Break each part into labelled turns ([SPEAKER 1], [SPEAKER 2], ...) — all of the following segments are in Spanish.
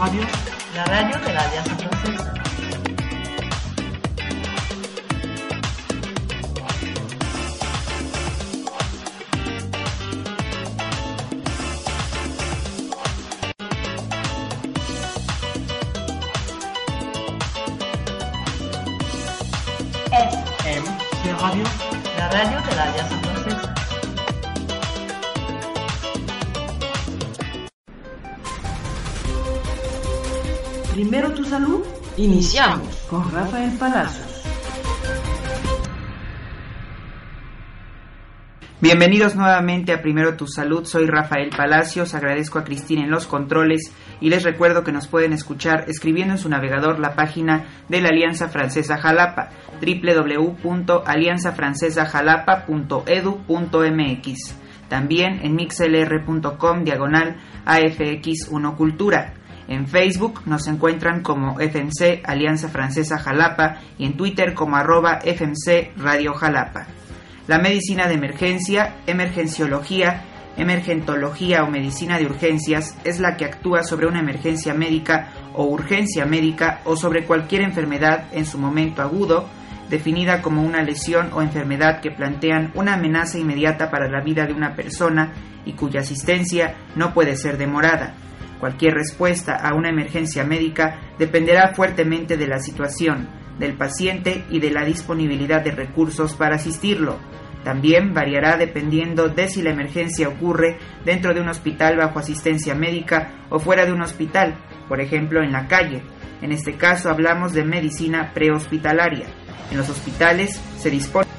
[SPEAKER 1] Radio, la radio de la Alianza Francesa.
[SPEAKER 2] Salud. Iniciamos con Rafael Palacios.
[SPEAKER 3] Bienvenidos nuevamente a Primero Tu Salud, soy Rafael Palacios, agradezco a Cristina en los controles y les recuerdo que nos pueden escuchar escribiendo en su navegador la página de la Alianza Francesa Jalapa, www.alianzafrancesajalapa.edu.mx, también en mixlr.com diagonal AFX1 Cultura. En Facebook nos encuentran como FMC Alianza Francesa Jalapa y en Twitter como arroba FMC Radio Jalapa. La medicina de emergencia, emergenciología, emergentología o medicina de urgencias es la que actúa sobre una emergencia médica o urgencia médica o sobre cualquier enfermedad en su momento agudo, definida como una lesión o enfermedad que plantean una amenaza inmediata para la vida de una persona y cuya asistencia no puede ser demorada. Cualquier respuesta a una emergencia médica dependerá fuertemente de la situación, del paciente y de la disponibilidad de recursos para asistirlo. También variará dependiendo de si la emergencia ocurre dentro de un hospital bajo asistencia médica o fuera de un hospital, por ejemplo en la calle. En este caso hablamos de medicina prehospitalaria. En los hospitales se dispone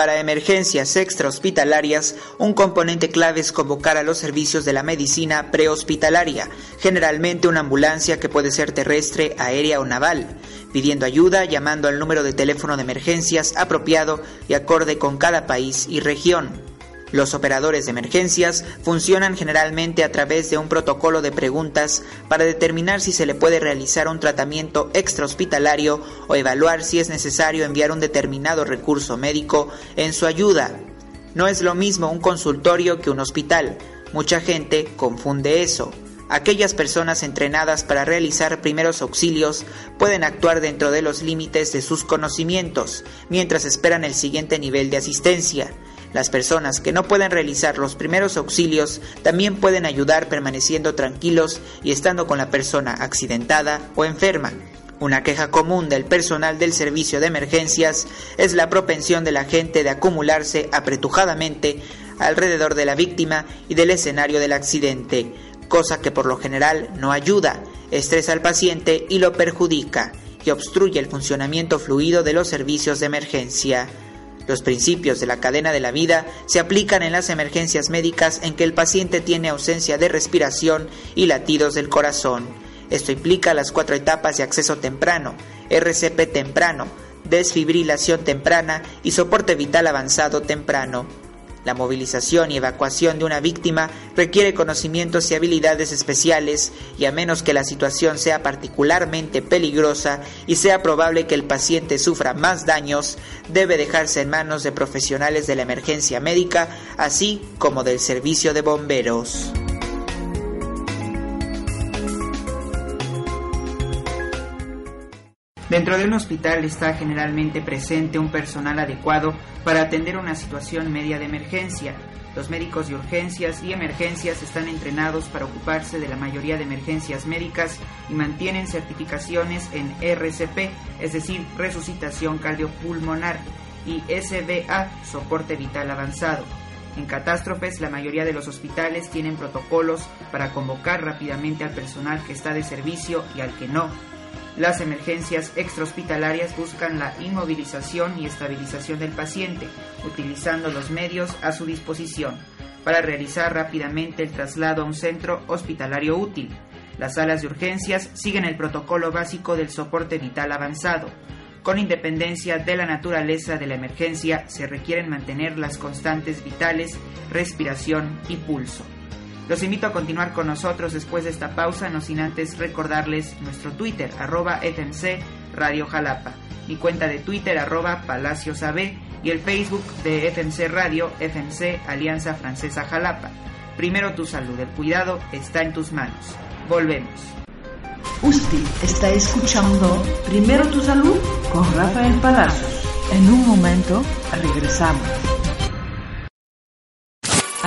[SPEAKER 3] Para emergencias extrahospitalarias, un componente clave es convocar a los servicios de la medicina prehospitalaria, generalmente una ambulancia que puede ser terrestre, aérea o naval, pidiendo ayuda llamando al número de teléfono de emergencias apropiado y acorde con cada país y región. Los operadores de emergencias funcionan generalmente a través de un protocolo de preguntas para determinar si se le puede realizar un tratamiento extrahospitalario o evaluar si es necesario enviar un determinado recurso médico en su ayuda. No es lo mismo un consultorio que un hospital. Mucha gente confunde eso. Aquellas personas entrenadas para realizar primeros auxilios pueden actuar dentro de los límites de sus conocimientos mientras esperan el siguiente nivel de asistencia. Las personas que no pueden realizar los primeros auxilios también pueden ayudar permaneciendo tranquilos y estando con la persona accidentada o enferma. Una queja común del personal del servicio de emergencias es la propensión de la gente de acumularse apretujadamente alrededor de la víctima y del escenario del accidente, cosa que por lo general no ayuda, estresa al paciente y lo perjudica, y obstruye el funcionamiento fluido de los servicios de emergencia. Los principios de la cadena de la vida se aplican en las emergencias médicas en que el paciente tiene ausencia de respiración y latidos del corazón. Esto implica las cuatro etapas de acceso temprano, RCP temprano, desfibrilación temprana y soporte vital avanzado temprano. La movilización y evacuación de una víctima requiere conocimientos y habilidades especiales y a menos que la situación sea particularmente peligrosa y sea probable que el paciente sufra más daños, debe dejarse en manos de profesionales de la emergencia médica, así como del servicio de bomberos. Dentro de un hospital está generalmente presente un personal adecuado para atender una situación media de emergencia. Los médicos de urgencias y emergencias están entrenados para ocuparse de la mayoría de emergencias médicas y mantienen certificaciones en RCP, es decir, resucitación cardiopulmonar, y SBA, soporte vital avanzado. En catástrofes, la mayoría de los hospitales tienen protocolos para convocar rápidamente al personal que está de servicio y al que no, las emergencias extrahospitalarias buscan la inmovilización y estabilización del paciente, utilizando los medios a su disposición para realizar rápidamente el traslado a un centro hospitalario útil. Las salas de urgencias siguen el protocolo básico del soporte vital avanzado. Con independencia de la naturaleza de la emergencia, se requieren mantener las constantes vitales, respiración y pulso. Los invito a continuar con nosotros después de esta pausa, no sin antes recordarles nuestro Twitter, arroba FMC Radio Jalapa, mi cuenta de Twitter, arroba Palacios AB, y el Facebook de FMC Radio, FMC Alianza Francesa Jalapa. Primero tu salud, el cuidado está en tus manos. Volvemos.
[SPEAKER 2] Usted está escuchando Primero tu salud con Rafael Palacios. En un momento regresamos.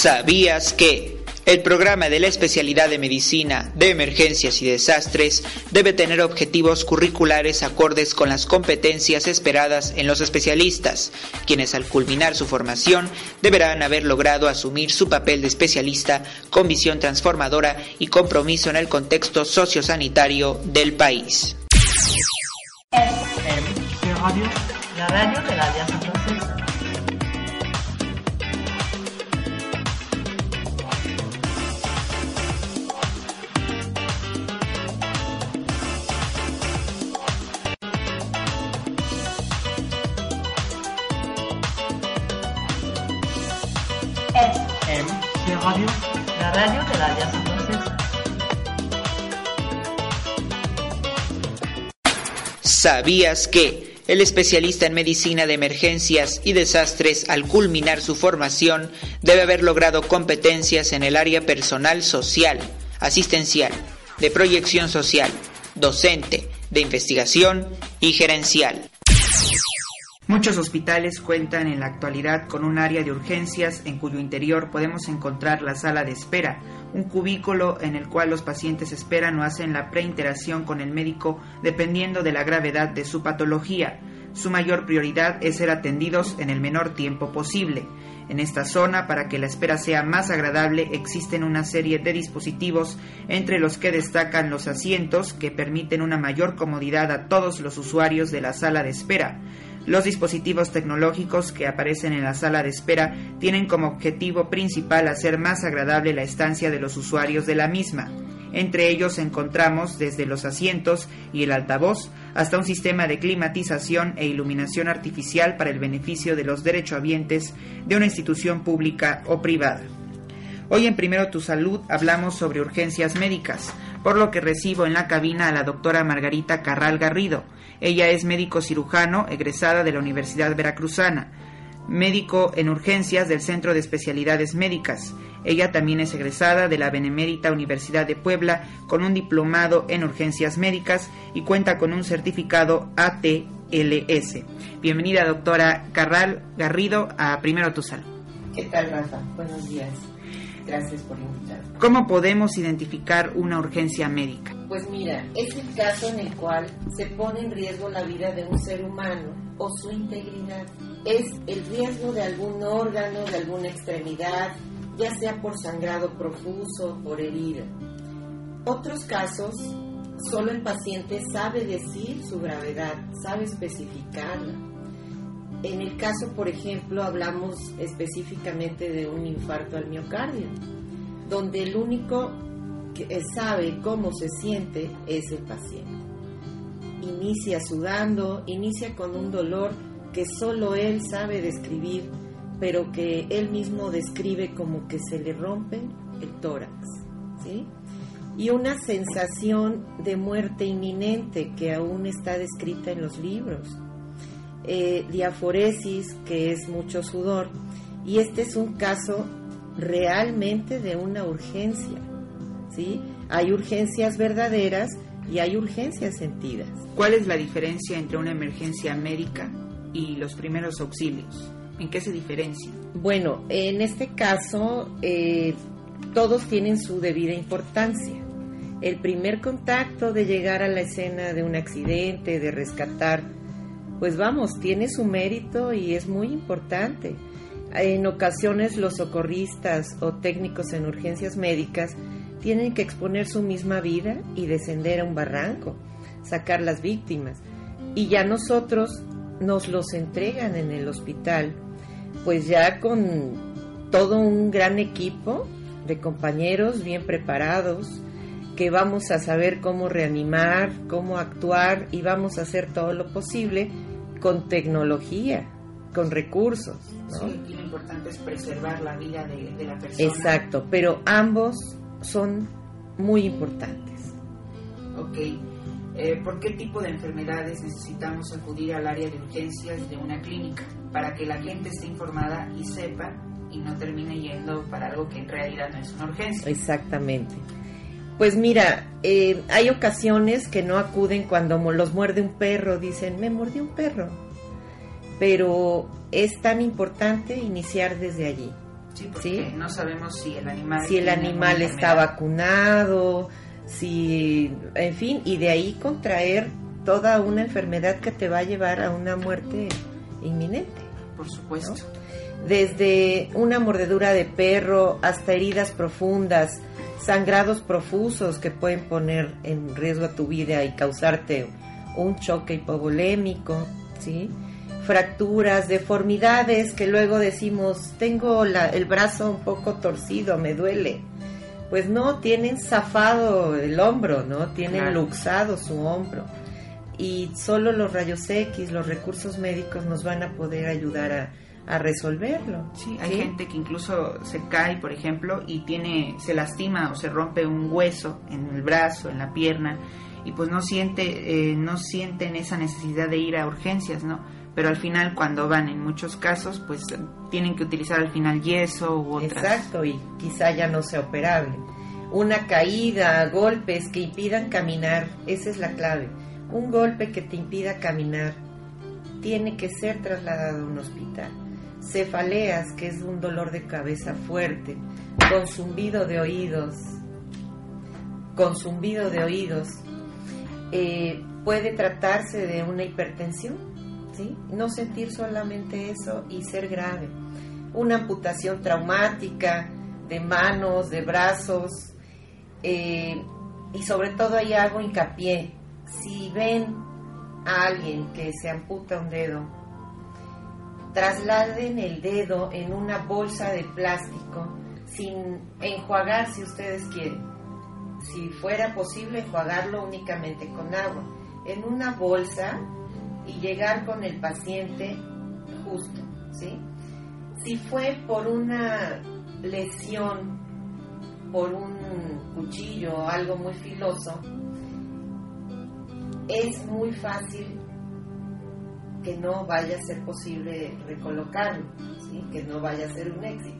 [SPEAKER 3] ¿Sabías que el programa de la especialidad de medicina de emergencias y desastres debe tener objetivos curriculares acordes con las competencias esperadas en los especialistas, quienes al culminar su formación deberán haber logrado asumir su papel de especialista con visión transformadora y compromiso en el contexto sociosanitario del país.
[SPEAKER 1] La radio de la.
[SPEAKER 3] ¿Sabías que el especialista en medicina de emergencias y desastres al culminar su formación debe haber logrado competencias en el área personal social, asistencial, de proyección social, docente, de investigación y gerencial? Muchos hospitales cuentan en la actualidad con un área de urgencias en cuyo interior podemos encontrar la sala de espera, un cubículo en el cual los pacientes esperan o hacen la preinteracción con el médico dependiendo de la gravedad de su patología. Su mayor prioridad es ser atendidos en el menor tiempo posible. En esta zona, para que la espera sea más agradable, existen una serie de dispositivos, entre los que destacan los asientos, que permiten una mayor comodidad a todos los usuarios de la sala de espera. Los dispositivos tecnológicos que aparecen en la sala de espera tienen como objetivo principal hacer más agradable la estancia de los usuarios de la misma. Entre ellos encontramos desde los asientos y el altavoz hasta un sistema de climatización e iluminación artificial para el beneficio de los derechohabientes de una institución pública o privada. Hoy en Primero Tu Salud hablamos sobre urgencias médicas, por lo que recibo en la cabina a la doctora Margarita Carral Garrido. Ella es médico cirujano egresada de la Universidad Veracruzana, médico en urgencias del Centro de Especialidades Médicas. Ella también es egresada de la Benemérita Universidad de Puebla con un diplomado en urgencias médicas y cuenta con un certificado ATLS. Bienvenida doctora Carral Garrido a Primero Tu Salud.
[SPEAKER 4] ¿Qué tal, Rafa? Buenos días. Gracias por invitarme.
[SPEAKER 3] ¿Cómo podemos identificar una urgencia médica?
[SPEAKER 4] Pues mira, es el caso en el cual se pone en riesgo la vida de un ser humano o su integridad. Es el riesgo de algún órgano, de alguna extremidad, ya sea por sangrado profuso, por herida. Otros casos, solo el paciente sabe decir su gravedad, sabe especificarla. En el caso, por ejemplo, hablamos específicamente de un infarto al miocardio, donde el único que sabe cómo se siente es el paciente. Inicia sudando, inicia con un dolor que solo él sabe describir, pero que él mismo describe como que se le rompe el tórax, ¿sí? Y una sensación de muerte inminente que aún está descrita en los libros eh, diaforesis, que es mucho sudor, y este es un caso realmente de una urgencia, ¿sí? Hay urgencias verdaderas y hay urgencias sentidas.
[SPEAKER 3] ¿Cuál es la diferencia entre una emergencia médica y los primeros auxilios? ¿En qué se diferencia?
[SPEAKER 4] Bueno, en este caso eh, todos tienen su debida importancia. El primer contacto de llegar a la escena de un accidente, de rescatar pues vamos, tiene su mérito y es muy importante. En ocasiones los socorristas o técnicos en urgencias médicas tienen que exponer su misma vida y descender a un barranco, sacar las víctimas. Y ya nosotros nos los entregan en el hospital pues ya con todo un gran equipo de compañeros bien preparados, que vamos a saber cómo reanimar, cómo actuar y vamos a hacer todo lo posible con tecnología, con recursos. ¿no?
[SPEAKER 3] Sí, aquí lo importante es preservar la vida de, de la persona.
[SPEAKER 4] Exacto, pero ambos son muy importantes.
[SPEAKER 3] Ok. Eh, ¿Por qué tipo de enfermedades necesitamos acudir al área de urgencias de una clínica? Para que la gente esté informada y sepa y no termine yendo para algo que en realidad no es una urgencia.
[SPEAKER 4] Exactamente. Pues mira, eh, hay ocasiones que no acuden cuando los muerde un perro, dicen, me mordió un perro. Pero es tan importante iniciar desde allí.
[SPEAKER 3] Sí, porque
[SPEAKER 4] Sí.
[SPEAKER 3] no sabemos si el animal...
[SPEAKER 4] Si el animal está vacunado, si, en fin, y de ahí contraer toda una enfermedad que te va a llevar a una muerte inminente.
[SPEAKER 3] Por supuesto.
[SPEAKER 4] desde una mordedura de perro hasta heridas profundas, sangrados profusos que pueden poner en riesgo a tu vida y causarte un choque hipovolémico, ¿sí? fracturas, deformidades que luego decimos, tengo la- el brazo un poco torcido, me duele. Pues no, tienen zafado el hombro, ¿no? Tienen
[SPEAKER 3] Claro.
[SPEAKER 4] luxado su hombro. Y solo los rayos X, los recursos médicos nos van a poder ayudar a, a resolverlo.
[SPEAKER 3] Sí, hay gente que incluso se cae, por ejemplo, y tiene, se lastima o se rompe un hueso en el brazo, en la pierna, y pues no siente, eh, no sienten esa necesidad de ir a urgencias, ¿no? Pero al final, cuando van, en muchos casos, pues tienen que utilizar al final yeso u otras.
[SPEAKER 4] Exacto, y quizá ya no sea operable. Una caída, golpes que impidan caminar, esa es la clave. Un golpe que te impida caminar tiene que ser trasladado a un hospital. Cefaleas, que es un dolor de cabeza fuerte, con zumbido de oídos, con zumbido de oídos, eh, puede tratarse de una hipertensión, ¿sí? No sentir solamente eso y ser grave. Una amputación traumática de manos, de brazos, eh, y sobre todo ahí hago hincapié. Si ven a alguien que se amputa un dedo, trasladen el dedo en una bolsa de plástico sin enjuagar si ustedes quieren. Si fuera posible, enjuagarlo únicamente con agua. En una bolsa y llegar con el paciente justo. Si fue por una lesión, por un cuchillo o algo muy filoso, es muy fácil que no vaya a ser posible recolocarlo, ¿sí? que no vaya a ser un éxito.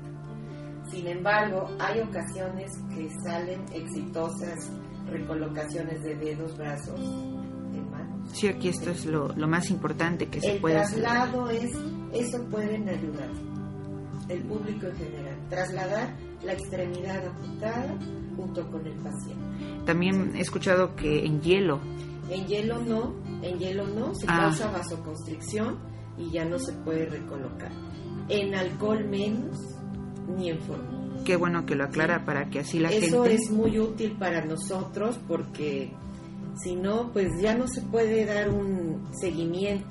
[SPEAKER 4] Sin embargo, hay ocasiones que salen exitosas recolocaciones de dedos, brazos, de manos.
[SPEAKER 3] Sí, aquí esto es lo, lo más importante que se
[SPEAKER 4] El
[SPEAKER 3] puede hacer.
[SPEAKER 4] traslado es, eso pueden ayudar, el público en general, trasladar la extremidad amputada junto con el paciente.
[SPEAKER 3] También he escuchado que en hielo,
[SPEAKER 4] En hielo no, en hielo no, se
[SPEAKER 3] Ah.
[SPEAKER 4] causa vasoconstricción y ya no se puede recolocar. En alcohol menos, ni en forma.
[SPEAKER 3] qué bueno que lo aclara para que así la
[SPEAKER 4] Eso
[SPEAKER 3] gente...
[SPEAKER 4] es muy útil para nosotros porque si no, pues ya no se puede dar un seguimiento.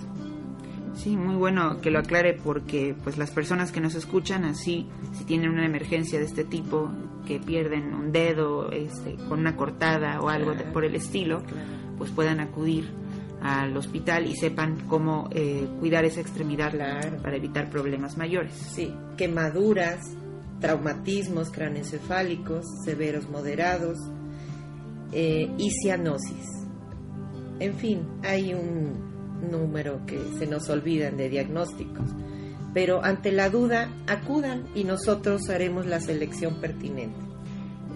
[SPEAKER 3] Sí, muy bueno que lo aclare porque pues las personas que nos escuchan así, si tienen una emergencia de este tipo, que pierden un dedo este, con una cortada o algo de- por el estilo, pues puedan acudir al hospital y sepan cómo eh, cuidar esa extremidad
[SPEAKER 4] Claro.
[SPEAKER 3] para evitar problemas mayores.
[SPEAKER 4] Sí, quemaduras, traumatismos craneoencefálicos severos moderados eh, y cianosis. En fin, hay un número que se nos olvidan de diagnósticos. Pero ante la duda, acudan y nosotros haremos la selección pertinente.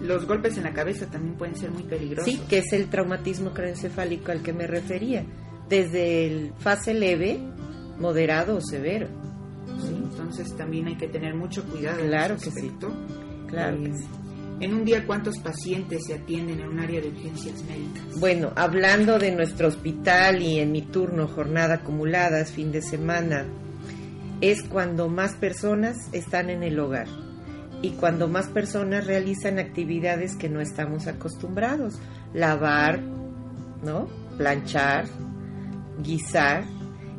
[SPEAKER 3] Los golpes en la cabeza también pueden ser muy peligrosos.
[SPEAKER 4] Sí, que es el traumatismo craneoencefálico al que me refería, desde el fase leve, moderado o severo.
[SPEAKER 3] Sí, entonces también hay que tener mucho cuidado. en
[SPEAKER 4] Claro
[SPEAKER 3] ese
[SPEAKER 4] que sí. Claro que
[SPEAKER 3] Eh,
[SPEAKER 4] sí.
[SPEAKER 3] En un día, ¿cuántos pacientes se atienden en un área de urgencias médicas?
[SPEAKER 4] Bueno, hablando de nuestro hospital y en mi turno jornada acumuladas, fin de semana, es cuando más personas están en el hogar y cuando más personas realizan actividades que no estamos acostumbrados, lavar, ¿no? planchar, guisar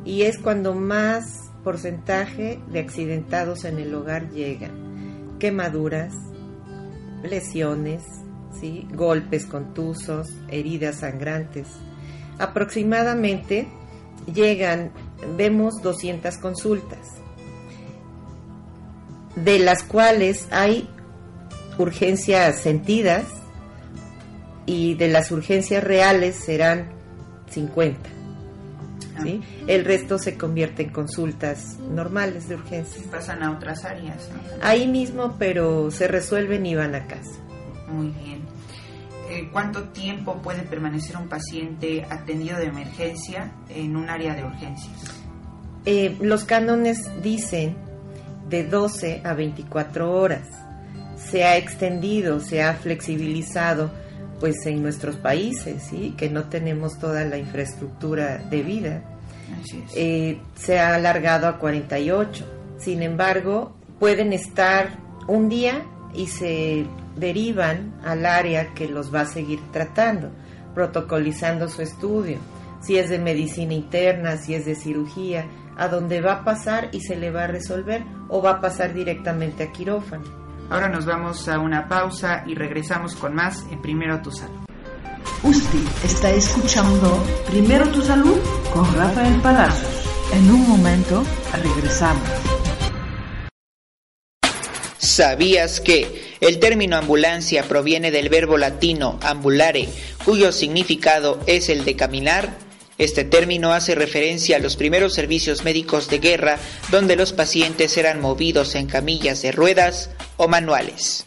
[SPEAKER 4] y es cuando más porcentaje de accidentados en el hogar llegan quemaduras, lesiones, ¿sí? golpes contusos, heridas sangrantes. Aproximadamente llegan, vemos 200 consultas, de las cuales hay urgencias sentidas y de las urgencias reales serán 50. ¿sí? El resto se convierte en consultas normales de urgencia.
[SPEAKER 3] Pasan a otras áreas. ¿no?
[SPEAKER 4] Ahí mismo, pero se resuelven y van a casa.
[SPEAKER 3] Muy bien. Eh, ¿Cuánto tiempo puede permanecer un paciente atendido de emergencia en un área de urgencias?
[SPEAKER 4] Eh, los cánones dicen de 12 a 24 horas. Se ha extendido, se ha flexibilizado pues en nuestros países, ¿sí? que no tenemos toda la infraestructura de vida.
[SPEAKER 3] Así es.
[SPEAKER 4] Eh, se ha alargado a 48. Sin embargo, pueden estar un día y se derivan al área que los va a seguir tratando, protocolizando su estudio, si es de medicina interna, si es de cirugía, a dónde va a pasar y se le va a resolver o va a pasar directamente a quirófano.
[SPEAKER 3] Ahora nos vamos a una pausa y regresamos con más en Primero Tu Salud.
[SPEAKER 2] Usted está escuchando Primero tu salud con Rafael Palacios. En un momento regresamos.
[SPEAKER 3] ¿Sabías que el término ambulancia proviene del verbo latino ambulare, cuyo significado es el de caminar? Este término hace referencia a los primeros servicios médicos de guerra donde los pacientes eran movidos en camillas de ruedas o manuales.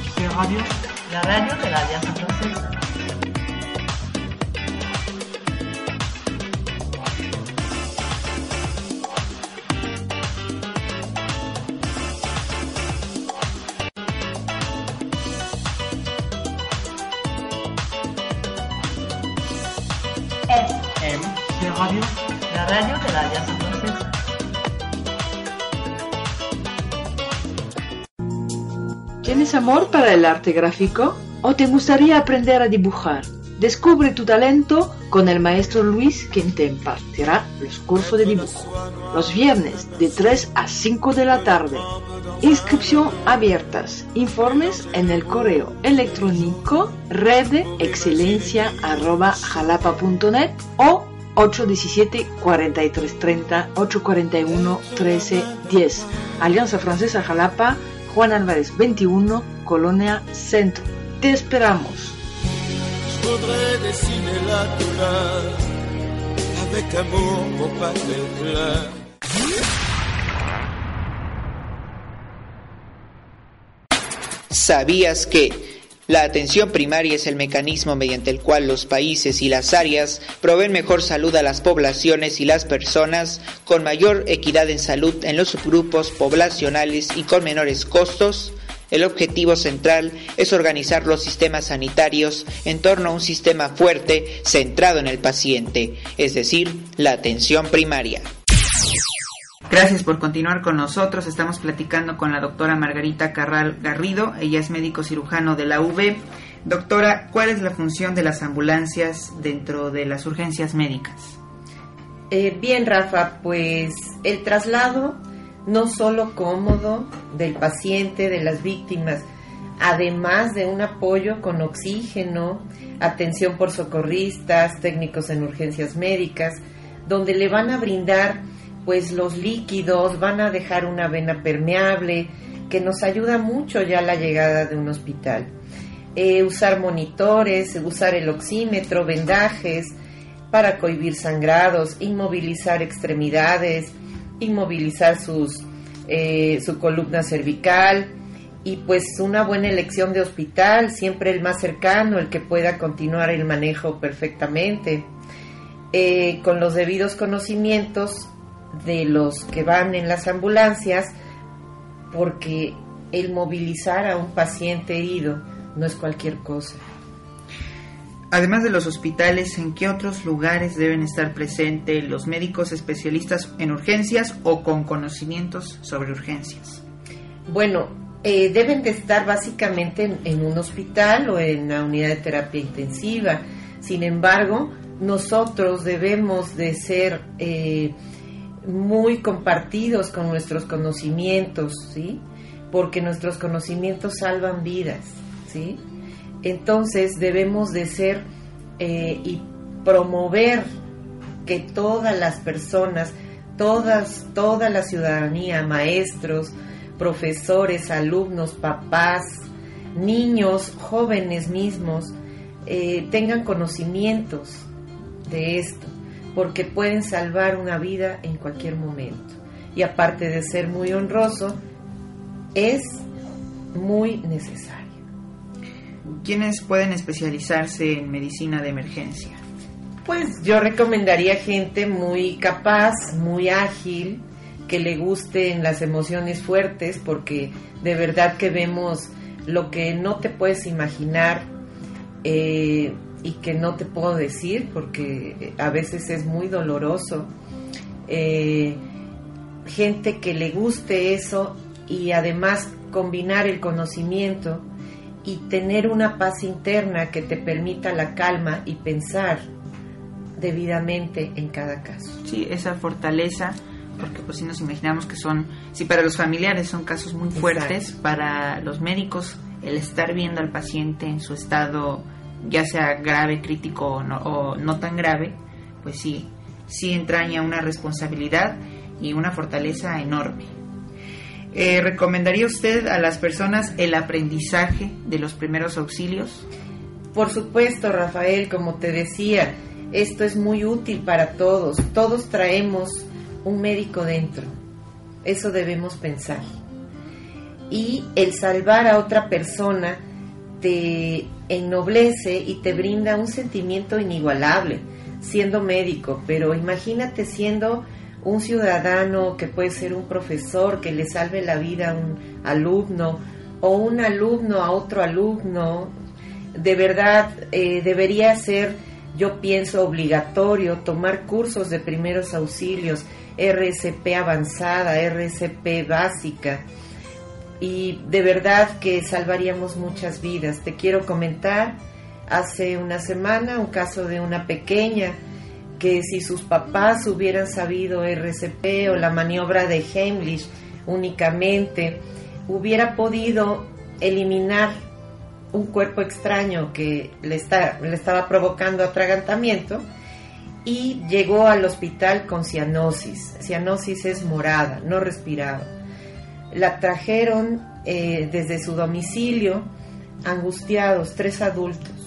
[SPEAKER 1] radio? La radio de la Alianza Francesa. ¿Qué radio? La radio de la Alianza
[SPEAKER 2] ¿Tienes amor para el arte gráfico? ¿O te gustaría aprender a dibujar? Descubre tu talento con el maestro Luis, quien te impartirá los cursos de dibujo. Los viernes de 3 a 5 de la tarde. Inscripción abiertas. Informes en el correo electrónico redexcelencia.jalapa.net o 817 4330 841 1310. Alianza Francesa Jalapa, Juan Álvarez 21, Colonia Centro. Te esperamos.
[SPEAKER 3] ¿Sabías que la atención primaria es el mecanismo mediante el cual los países y las áreas proveen mejor salud a las poblaciones y las personas con mayor equidad en salud en los subgrupos poblacionales y con menores costos? El objetivo central es organizar los sistemas sanitarios en torno a un sistema fuerte centrado en el paciente, es decir, la atención primaria. Gracias por continuar con nosotros. Estamos platicando con la doctora Margarita Carral Garrido. Ella es médico cirujano de la UV. Doctora, ¿cuál es la función de las ambulancias dentro de las urgencias médicas?
[SPEAKER 4] Eh, bien, Rafa, pues el traslado no solo cómodo del paciente, de las víctimas, además de un apoyo con oxígeno, atención por socorristas, técnicos en urgencias médicas, donde le van a brindar pues los líquidos, van a dejar una vena permeable, que nos ayuda mucho ya la llegada de un hospital. Eh, usar monitores, usar el oxímetro, vendajes para cohibir sangrados, inmovilizar extremidades, inmovilizar sus, eh, su columna cervical y pues una buena elección de hospital, siempre el más cercano, el que pueda continuar el manejo perfectamente. Eh, con los debidos conocimientos de los que van en las ambulancias porque el movilizar a un paciente herido no es cualquier cosa.
[SPEAKER 3] Además de los hospitales, ¿en qué otros lugares deben estar presentes los médicos especialistas en urgencias o con conocimientos sobre urgencias?
[SPEAKER 4] Bueno, eh, deben de estar básicamente en, un hospital o en la unidad de terapia intensiva. Sin embargo, nosotros debemos de ser eh, muy compartidos con nuestros conocimientos, ¿sí? Porque nuestros conocimientos salvan vidas, ¿sí? Entonces debemos de ser eh, y promover que todas las personas, todas, toda la ciudadanía, maestros, profesores, alumnos, papás, niños, jóvenes mismos, eh, tengan conocimientos de esto, porque pueden salvar una vida en cualquier momento. Y aparte de ser muy honroso, es muy necesario.
[SPEAKER 3] ¿quiénes pueden especializarse en medicina de emergencia?
[SPEAKER 4] Pues yo recomendaría gente muy capaz, muy ágil, que le gusten las emociones fuertes, porque de verdad que vemos lo que no te puedes imaginar eh, y que no te puedo decir, porque a veces es muy doloroso. Eh, gente que le guste eso y además combinar el conocimiento y tener una paz interna que te permita la calma y pensar debidamente en cada caso.
[SPEAKER 3] Sí, esa fortaleza, porque pues si nos imaginamos que son, si para los familiares son casos muy fuertes, para los médicos el estar viendo al paciente en su estado ya sea grave, crítico o no, o no tan grave, pues sí, sí entraña una responsabilidad y una fortaleza enorme. Eh, ¿Recomendaría usted a las personas el aprendizaje de los primeros auxilios?
[SPEAKER 4] Por supuesto, Rafael, como te decía, esto es muy útil para todos. Todos traemos un médico dentro. Eso debemos pensar. Y el salvar a otra persona te ennoblece y te brinda un sentimiento inigualable siendo médico, pero imagínate siendo un ciudadano que puede ser un profesor que le salve la vida a un alumno o un alumno a otro alumno, de verdad eh, debería ser, yo pienso, obligatorio tomar cursos de primeros auxilios, RSP avanzada, RSP básica, y de verdad que salvaríamos muchas vidas. Te quiero comentar, hace una semana, un caso de una pequeña, que si sus papás hubieran sabido RCP o la maniobra de Heimlich únicamente, hubiera podido eliminar un cuerpo extraño que le, está, le estaba provocando atragantamiento y llegó al hospital con cianosis. Cianosis es morada, no respiraba. La trajeron eh, desde su domicilio, angustiados, tres adultos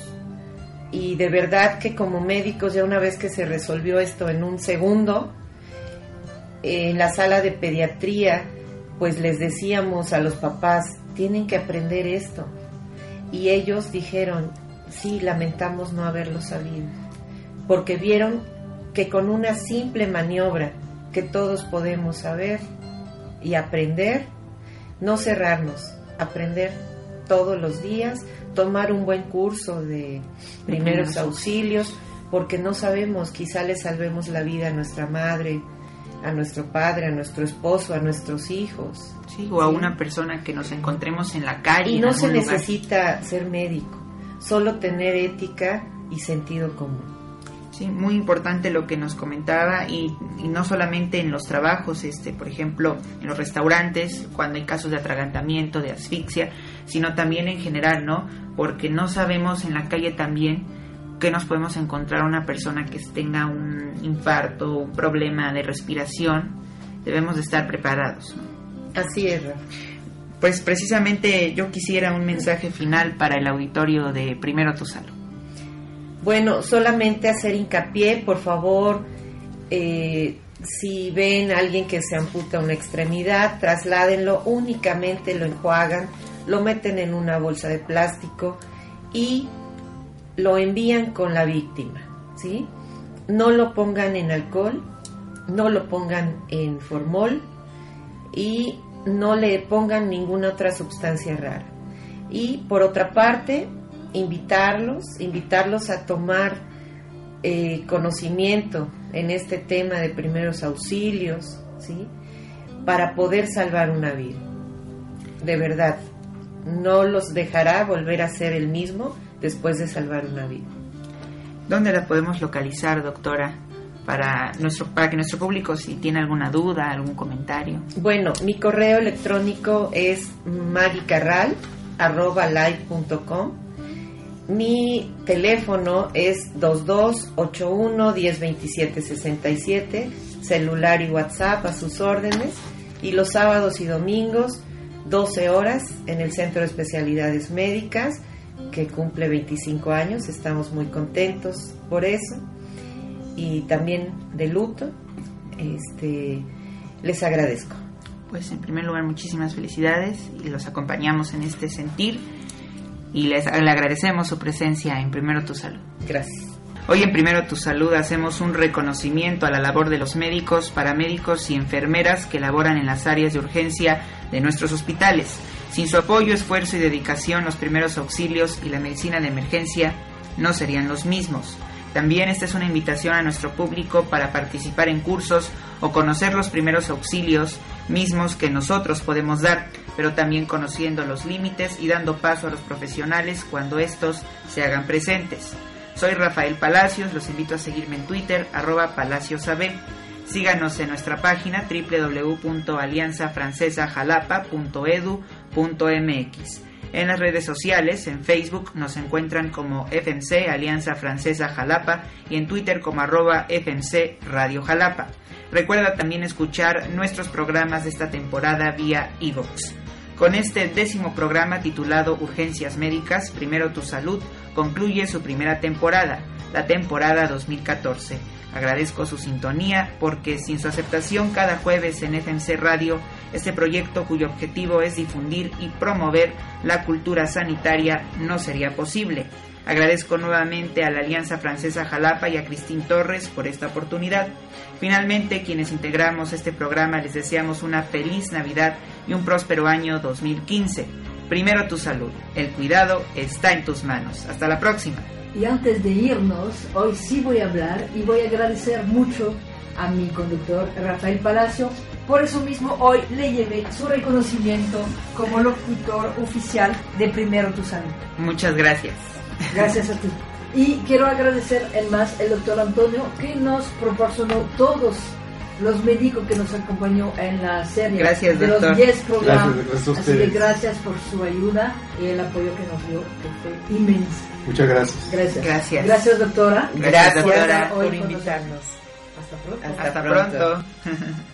[SPEAKER 4] y de verdad que como médicos ya una vez que se resolvió esto en un segundo, en la sala de pediatría, pues les decíamos a los papás, tienen que aprender esto. Y ellos dijeron, sí, lamentamos no haberlo sabido, porque vieron que con una simple maniobra que todos podemos saber y aprender, no cerrarnos, aprender todos los días, tomar un buen curso de primeros auxilios, porque no sabemos, quizá le salvemos la vida a nuestra madre, a nuestro padre, a nuestro esposo, a nuestros hijos.
[SPEAKER 3] Sí, o a una persona que nos encontremos en la calle.
[SPEAKER 4] Y no se necesita ser médico, solo tener ética y sentido común.
[SPEAKER 3] Sí, muy importante lo que nos comentaba y, y, no solamente en los trabajos, este, por ejemplo, en los restaurantes, cuando hay casos de atragantamiento, de asfixia, sino también en general, ¿no? Porque no sabemos en la calle también que nos podemos encontrar una persona que tenga un infarto, un problema de respiración, debemos de estar preparados.
[SPEAKER 4] Así es.
[SPEAKER 3] Pues precisamente yo quisiera un mensaje final para el auditorio de Primero Tu Salud.
[SPEAKER 4] Bueno, solamente hacer hincapié, por favor, eh, si ven a alguien que se amputa una extremidad, trasládenlo, únicamente lo enjuagan lo meten en una bolsa de plástico y lo envían con la víctima, ¿sí? No lo pongan en alcohol no lo pongan en formol y no le pongan ninguna otra sustancia rara. Y por otra parte, invitarlos, invitarlos a tomar eh, conocimiento en este tema de primeros auxilios, ¿sí? Para poder salvar una vida. De verdad, no los dejará volver a ser el mismo después de salvar una vida.
[SPEAKER 3] ¿Dónde la podemos localizar, doctora? Para, nuestro, para que nuestro público, si tiene alguna duda, algún comentario.
[SPEAKER 4] Bueno, mi correo electrónico es magicarral.com. Mi teléfono es 2281-1027-67, celular y WhatsApp a sus órdenes. Y los sábados y domingos, 12 horas en el Centro de Especialidades Médicas que cumple 25 años, estamos muy contentos por eso y también de luto, este, les agradezco.
[SPEAKER 3] Pues en primer lugar muchísimas felicidades y los acompañamos en este sentir y les le agradecemos su presencia en Primero Tu Salud.
[SPEAKER 4] Gracias.
[SPEAKER 3] Hoy en Primero Tu Salud hacemos un reconocimiento a la labor de los médicos, paramédicos y enfermeras que laboran en las áreas de urgencia de nuestros hospitales. Sin su apoyo, esfuerzo y dedicación, los primeros auxilios y la medicina de emergencia no serían los mismos. También esta es una invitación a nuestro público para participar en cursos o conocer los primeros auxilios mismos que nosotros podemos dar, pero también conociendo los límites y dando paso a los profesionales cuando estos se hagan presentes. Soy Rafael Palacios, los invito a seguirme en Twitter, arroba palaciosab. Síganos en nuestra página www.alianzafrancesajalapa.edu.mx. En las redes sociales, en Facebook nos encuentran como FMC Alianza Francesa Jalapa y en Twitter como arroba FMC Radio Jalapa. Recuerda también escuchar nuestros programas de esta temporada vía iVoox. Con este décimo programa titulado Urgencias Médicas, Primero Tu Salud, concluye su primera temporada, la temporada 2014. Agradezco su sintonía porque sin su aceptación cada jueves en FMC Radio, este proyecto cuyo objetivo es difundir y promover la cultura sanitaria no sería posible. Agradezco nuevamente a la Alianza Francesa Jalapa y a Cristín Torres por esta oportunidad. Finalmente, quienes integramos este programa les deseamos una feliz Navidad y un próspero año 2015. Primero tu salud. El cuidado está en tus manos. Hasta la próxima.
[SPEAKER 5] Y antes de irnos, hoy sí voy a hablar y voy a agradecer mucho a mi conductor Rafael Palacio. Por eso mismo hoy le llevé su reconocimiento como locutor oficial de Primero Tu Salud.
[SPEAKER 3] Muchas gracias.
[SPEAKER 5] Gracias a ti. Y quiero agradecer en más el doctor Antonio que nos proporcionó todos los médicos que nos acompañó en la serie
[SPEAKER 3] Gracias,
[SPEAKER 5] de
[SPEAKER 3] doctor.
[SPEAKER 5] los 10 programas.
[SPEAKER 6] Gracias, gracias a
[SPEAKER 5] Así que gracias por su ayuda y el apoyo que nos dio, que fue inmenso.
[SPEAKER 6] Muchas gracias.
[SPEAKER 5] Gracias.
[SPEAKER 3] Gracias.
[SPEAKER 5] Gracias, doctora.
[SPEAKER 3] Gracias,
[SPEAKER 4] Gracias
[SPEAKER 3] doctora,
[SPEAKER 4] por
[SPEAKER 5] Hoy
[SPEAKER 4] invitarnos.
[SPEAKER 5] Hasta pronto.
[SPEAKER 4] Hasta
[SPEAKER 3] Hasta
[SPEAKER 4] pronto.
[SPEAKER 3] pronto.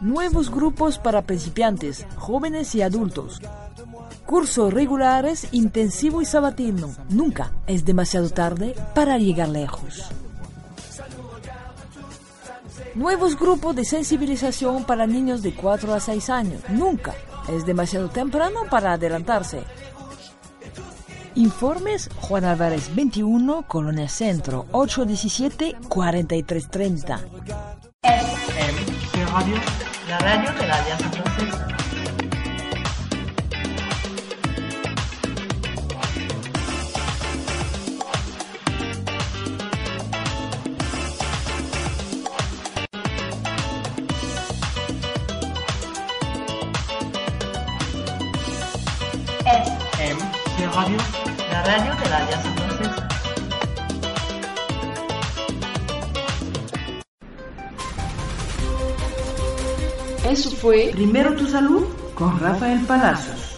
[SPEAKER 5] Nuevos grupos para principiantes, jóvenes y adultos. Cursos regulares, intensivo y sabatino. Nunca es demasiado tarde para llegar lejos. Nuevos grupos de sensibilización para niños de 4 a 6 años. Nunca es demasiado temprano para adelantarse. Informes Juan Álvarez 21, Colonia Centro, 817-4330.
[SPEAKER 1] La radio de la Alianza.
[SPEAKER 2] Fue Primero tu salud con Rafael Palacios.